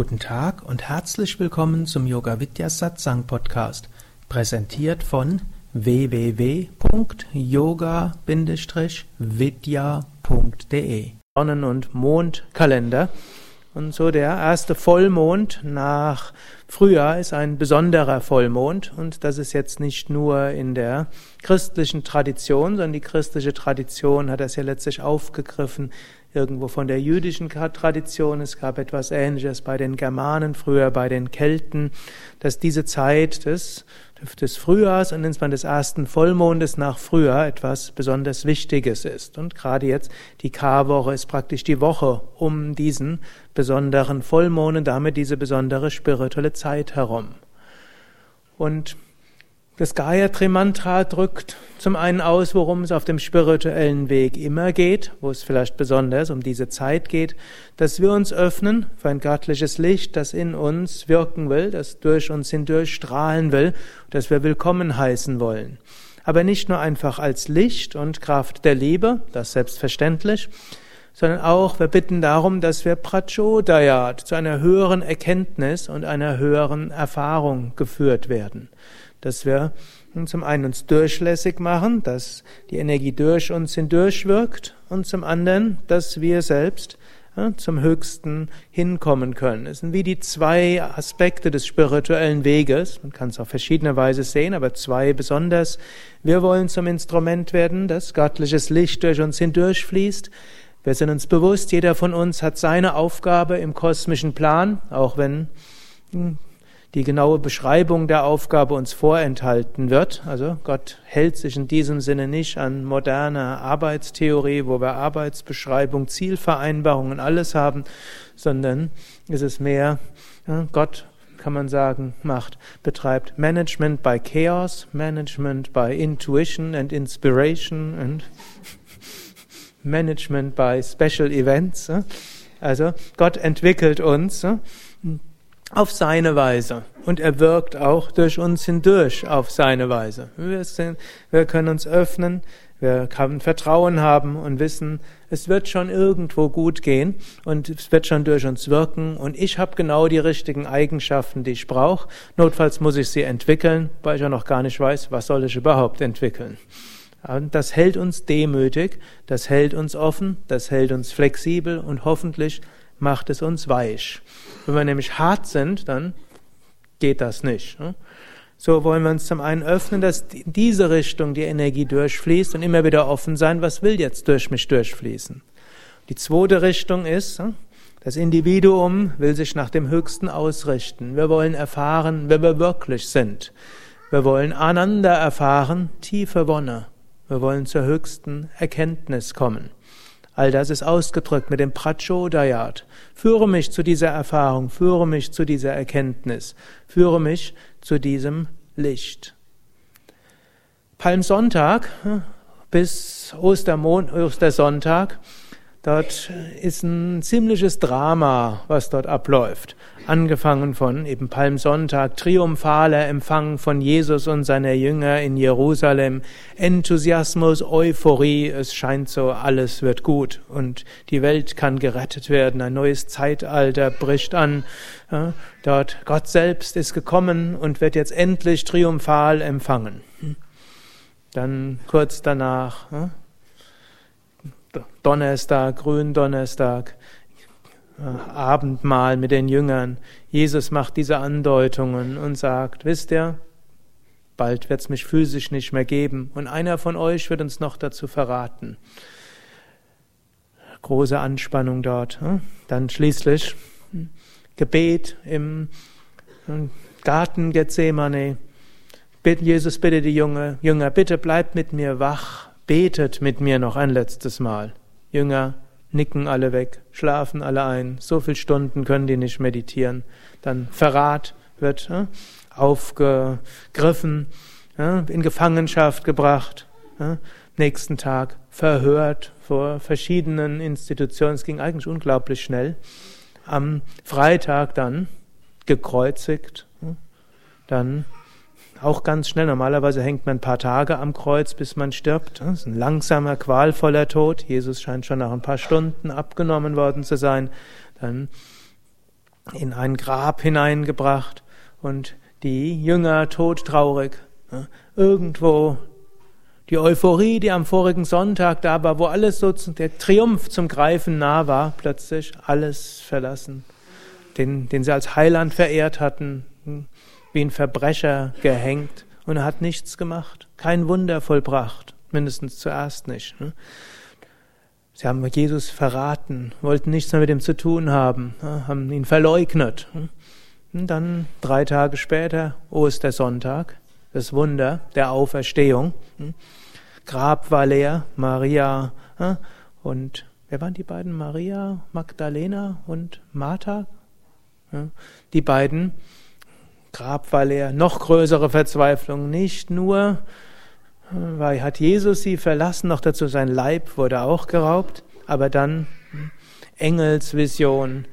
Guten Tag und herzlich willkommen zum Yoga Vidya Satsang Podcast, präsentiert von www.yoga-vidya.de. Sonnen- und Mondkalender. Und so der erste Vollmond nach Frühjahr ist ein besonderer Vollmond. Und das ist jetzt nicht nur in der christlichen Tradition, sondern die christliche Tradition hat das ja letztlich aufgegriffen irgendwo von der jüdischen Tradition. Es gab etwas Ähnliches bei den Germanen, früher bei den Kelten, dass diese Zeit des, des Frühjahrs und insbesondere des ersten Vollmondes nach Frühjahr etwas besonders Wichtiges ist. Und gerade jetzt die Karwoche ist praktisch die Woche um diesen besonderen Vollmond und damit diese besondere spirituelle Zeit herum. Und das Gayatri Mantra drückt zum einen aus, worum es auf dem spirituellen Weg immer geht, wo es vielleicht besonders um diese Zeit geht, dass wir uns öffnen für ein göttliches Licht, das in uns wirken will, das durch uns hindurch strahlen will, das wir willkommen heißen wollen. Aber nicht nur einfach als Licht und Kraft der Liebe, das selbstverständlich, sondern auch wir bitten darum, dass wir Prachodayat zu einer höheren Erkenntnis und einer höheren Erfahrung geführt werden dass wir zum einen uns durchlässig machen, dass die Energie durch uns hindurch wirkt und zum anderen, dass wir selbst zum Höchsten hinkommen können. Es sind wie die zwei Aspekte des spirituellen Weges. Man kann es auf verschiedene Weise sehen, aber zwei besonders. Wir wollen zum Instrument werden, dass göttliches Licht durch uns hindurchfließt. Wir sind uns bewusst, jeder von uns hat seine Aufgabe im kosmischen Plan, auch wenn hm, die genaue Beschreibung der Aufgabe uns vorenthalten wird. Also Gott hält sich in diesem Sinne nicht an moderne Arbeitstheorie, wo wir Arbeitsbeschreibung, Zielvereinbarungen, alles haben, sondern ist es mehr, Gott kann man sagen, macht, betreibt Management by Chaos, Management by Intuition and Inspiration and Management by Special Events. Also Gott entwickelt uns auf seine Weise. Und er wirkt auch durch uns hindurch auf seine Weise. Wir, sind, wir können uns öffnen, wir können Vertrauen haben und wissen, es wird schon irgendwo gut gehen und es wird schon durch uns wirken und ich habe genau die richtigen Eigenschaften, die ich brauche. Notfalls muss ich sie entwickeln, weil ich ja noch gar nicht weiß, was soll ich überhaupt entwickeln. Und das hält uns demütig, das hält uns offen, das hält uns flexibel und hoffentlich macht es uns weich. Wenn wir nämlich hart sind, dann geht das nicht. Ne? So wollen wir uns zum einen öffnen, dass diese Richtung die Energie durchfließt und immer wieder offen sein, was will jetzt durch mich durchfließen. Die zweite Richtung ist, ne? das Individuum will sich nach dem Höchsten ausrichten. Wir wollen erfahren, wer wir wirklich sind. Wir wollen einander erfahren, tiefe Wonne. Wir wollen zur höchsten Erkenntnis kommen. All das ist ausgedrückt mit dem Prachodayat. Führe mich zu dieser Erfahrung, führe mich zu dieser Erkenntnis, führe mich zu diesem Licht. Palmsonntag hm, bis Ostermond, Ostersonntag Dort ist ein ziemliches Drama, was dort abläuft. Angefangen von eben Palmsonntag, triumphaler Empfang von Jesus und seiner Jünger in Jerusalem, Enthusiasmus, Euphorie, es scheint so, alles wird gut und die Welt kann gerettet werden, ein neues Zeitalter bricht an. Dort Gott selbst ist gekommen und wird jetzt endlich triumphal empfangen. Dann kurz danach Donnerstag, Gründonnerstag, äh, Abendmahl mit den Jüngern. Jesus macht diese Andeutungen und sagt, wisst ihr, bald wird es mich physisch nicht mehr geben und einer von euch wird uns noch dazu verraten. Große Anspannung dort. Hm? Dann schließlich Gebet im hm, Garten Gethsemane. Jesus bitte die Jünger, bitte bleibt mit mir wach betet mit mir noch ein letztes Mal. Jünger nicken alle weg, schlafen alle ein, so viele Stunden können die nicht meditieren. Dann Verrat wird äh, aufgegriffen, äh, in Gefangenschaft gebracht, äh, nächsten Tag verhört vor verschiedenen Institutionen. Es ging eigentlich unglaublich schnell. Am Freitag dann gekreuzigt, dann auch ganz schnell. Normalerweise hängt man ein paar Tage am Kreuz, bis man stirbt. Das ist ein langsamer, qualvoller Tod. Jesus scheint schon nach ein paar Stunden abgenommen worden zu sein. Dann in ein Grab hineingebracht und die Jünger todtraurig. Irgendwo die Euphorie, die am vorigen Sonntag da war, wo alles so der Triumph zum Greifen nah war, plötzlich alles verlassen. Den, den sie als Heiland verehrt hatten, hm, wie ein Verbrecher gehängt und hat nichts gemacht, kein Wunder vollbracht, mindestens zuerst nicht. Hm. Sie haben Jesus verraten, wollten nichts mehr mit ihm zu tun haben, haben ihn verleugnet. Hm. Und dann drei Tage später, Ostersonntag, das Wunder der Auferstehung. Grab war leer, Maria und wer waren die beiden? Maria, Magdalena und Martha? Die beiden, Grab war leer, noch größere Verzweiflung, nicht nur, weil hat Jesus sie verlassen, noch dazu sein Leib wurde auch geraubt, aber dann hm, Engelsvision,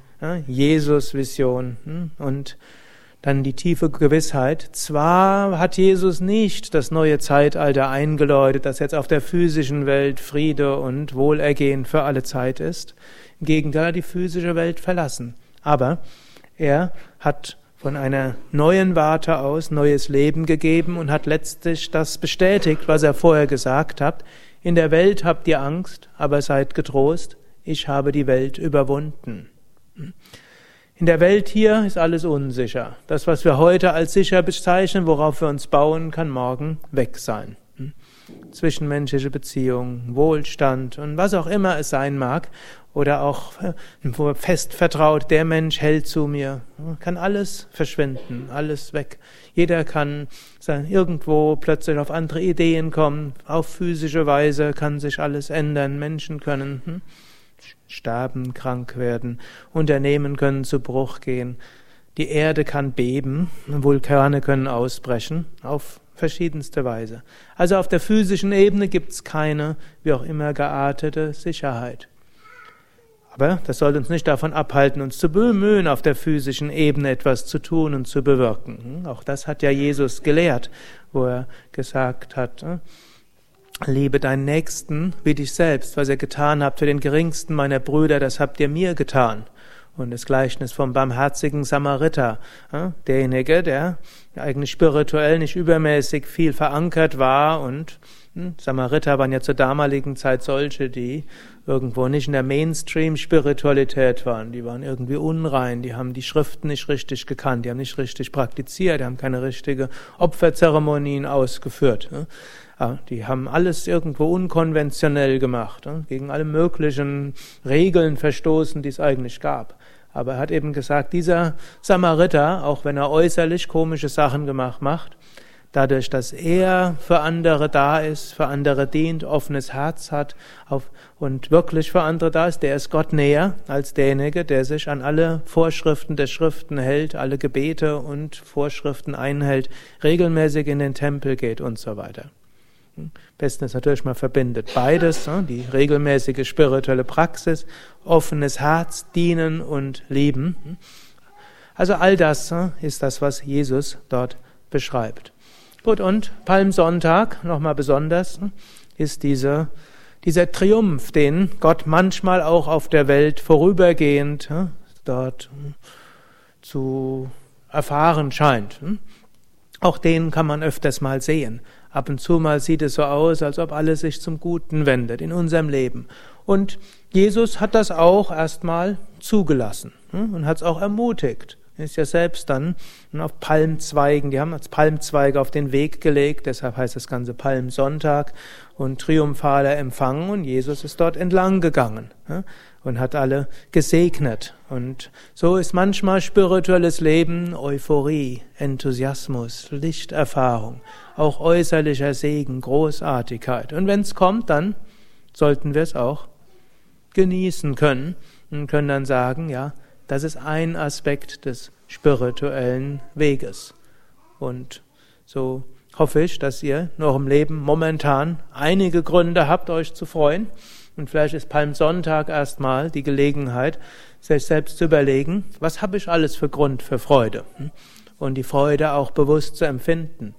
Jesus-Vision hm, und dann die tiefe Gewissheit, zwar hat Jesus nicht das neue Zeitalter eingeläutet, das jetzt auf der physischen Welt Friede und Wohlergehen für alle Zeit ist, im Gegenteil die physische Welt verlassen, aber er hat von einer neuen Warte aus neues Leben gegeben und hat letztlich das bestätigt, was er vorher gesagt hat. In der Welt habt ihr Angst, aber seid getrost, ich habe die Welt überwunden. In der Welt hier ist alles unsicher. Das, was wir heute als sicher bezeichnen, worauf wir uns bauen, kann morgen weg sein. Zwischenmenschliche Beziehungen, Wohlstand und was auch immer es sein mag, oder auch fest vertraut, der Mensch hält zu mir, kann alles verschwinden, alles weg. Jeder kann irgendwo plötzlich auf andere Ideen kommen, auf physische Weise kann sich alles ändern, Menschen können hm, sterben, krank werden, Unternehmen können zu Bruch gehen, die Erde kann beben, Vulkane können ausbrechen, auf verschiedenste Weise. Also auf der physischen Ebene gibt es keine, wie auch immer geartete Sicherheit. Aber das soll uns nicht davon abhalten, uns zu bemühen, auf der physischen Ebene etwas zu tun und zu bewirken. Auch das hat ja Jesus gelehrt, wo er gesagt hat, Liebe deinen Nächsten wie dich selbst. Was ihr getan habt für den geringsten meiner Brüder, das habt ihr mir getan. Und das Gleichnis vom barmherzigen Samariter, derjenige, der eigentlich spirituell nicht übermäßig viel verankert war und hm, Samariter waren ja zur damaligen Zeit solche, die irgendwo nicht in der Mainstream-Spiritualität waren. Die waren irgendwie unrein, die haben die Schriften nicht richtig gekannt, die haben nicht richtig praktiziert, die haben keine richtige Opferzeremonien ausgeführt. Die haben alles irgendwo unkonventionell gemacht, gegen alle möglichen Regeln verstoßen, die es eigentlich gab. Aber er hat eben gesagt, dieser Samariter, auch wenn er äußerlich komische Sachen gemacht macht, dadurch, dass er für andere da ist, für andere dient, offenes Herz hat und wirklich für andere da ist, der ist Gott näher als derjenige, der sich an alle Vorschriften der Schriften hält, alle Gebete und Vorschriften einhält, regelmäßig in den Tempel geht und so weiter. Hm? Besten ist natürlich, man verbindet beides, ne? die regelmäßige spirituelle Praxis, offenes Herz, dienen und lieben. Hm? Also all das ne, ist das, was Jesus dort beschreibt. Gut, und Palmsonntag, nochmal besonders, ist diese, dieser Triumph, den Gott manchmal auch auf der Welt vorübergehend dort zu erfahren scheint. Auch den kann man öfters mal sehen. Ab und zu mal sieht es so aus, als ob alles sich zum Guten wendet in unserem Leben. Und Jesus hat das auch erstmal zugelassen und hat es auch ermutigt ist ja selbst dann auf Palmzweigen, die haben als Palmzweige auf den Weg gelegt, deshalb heißt das Ganze Palmsonntag und triumphaler Empfang und Jesus ist dort entlang gegangen und hat alle gesegnet. Und so ist manchmal spirituelles Leben Euphorie, Enthusiasmus, Lichterfahrung, auch äußerlicher Segen, Großartigkeit. Und wenn es kommt, dann sollten wir es auch genießen können und können dann sagen, ja, das ist ein Aspekt des spirituellen Weges. Und so hoffe ich, dass ihr in eurem Leben momentan einige Gründe habt, euch zu freuen. Und vielleicht ist Palmsonntag erstmal die Gelegenheit, sich selbst zu überlegen, was habe ich alles für Grund für Freude? Und die Freude auch bewusst zu empfinden.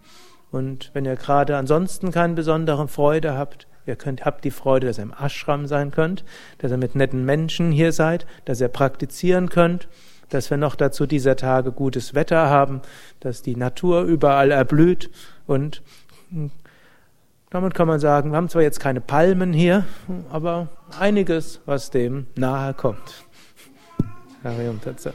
Und wenn ihr gerade ansonsten keine besondere Freude habt, Ihr könnt, habt die Freude, dass ihr im Ashram sein könnt, dass ihr mit netten Menschen hier seid, dass ihr praktizieren könnt. dass wir noch dazu dieser Tage gutes Wetter haben, dass die Natur überall erblüht und hm, damit kann man sagen, wir haben zwar jetzt keine Palmen hier, aber einiges, was dem nahe kommt. Harium Tatsat.